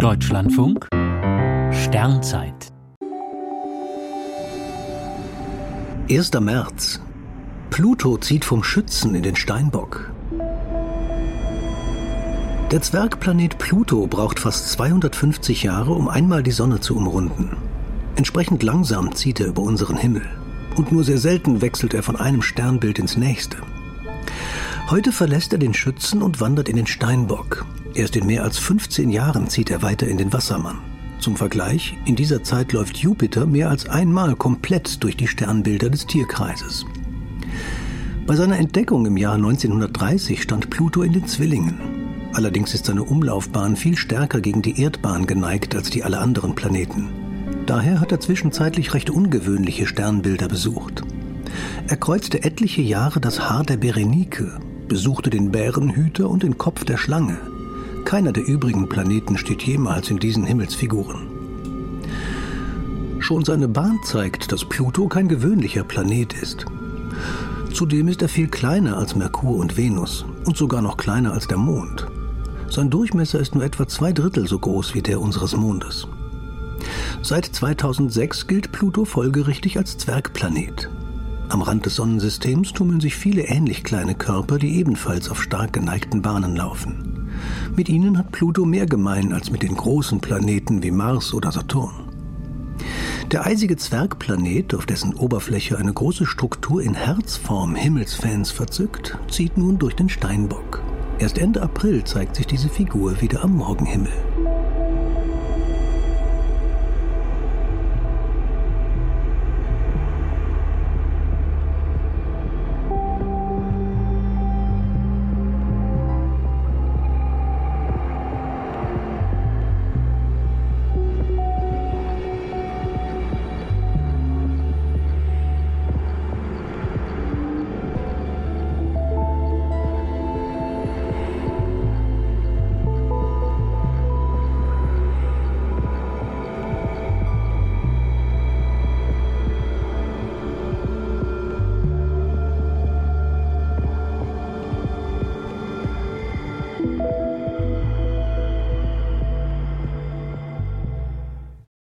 Deutschlandfunk Sternzeit 1. März. Pluto zieht vom Schützen in den Steinbock. Der Zwergplanet Pluto braucht fast 250 Jahre, um einmal die Sonne zu umrunden. Entsprechend langsam zieht er über unseren Himmel. Und nur sehr selten wechselt er von einem Sternbild ins nächste. Heute verlässt er den Schützen und wandert in den Steinbock. Erst in mehr als 15 Jahren zieht er weiter in den Wassermann. Zum Vergleich, in dieser Zeit läuft Jupiter mehr als einmal komplett durch die Sternbilder des Tierkreises. Bei seiner Entdeckung im Jahr 1930 stand Pluto in den Zwillingen. Allerdings ist seine Umlaufbahn viel stärker gegen die Erdbahn geneigt als die aller anderen Planeten. Daher hat er zwischenzeitlich recht ungewöhnliche Sternbilder besucht. Er kreuzte etliche Jahre das Haar der Berenike, besuchte den Bärenhüter und den Kopf der Schlange. Keiner der übrigen Planeten steht jemals in diesen Himmelsfiguren. Schon seine Bahn zeigt, dass Pluto kein gewöhnlicher Planet ist. Zudem ist er viel kleiner als Merkur und Venus und sogar noch kleiner als der Mond. Sein Durchmesser ist nur etwa zwei Drittel so groß wie der unseres Mondes. Seit 2006 gilt Pluto folgerichtig als Zwergplanet. Am Rand des Sonnensystems tummeln sich viele ähnlich kleine Körper, die ebenfalls auf stark geneigten Bahnen laufen. Mit ihnen hat Pluto mehr gemein als mit den großen Planeten wie Mars oder Saturn. Der eisige Zwergplanet, auf dessen Oberfläche eine große Struktur in Herzform Himmelsfans verzückt, zieht nun durch den Steinbock. Erst Ende April zeigt sich diese Figur wieder am Morgenhimmel.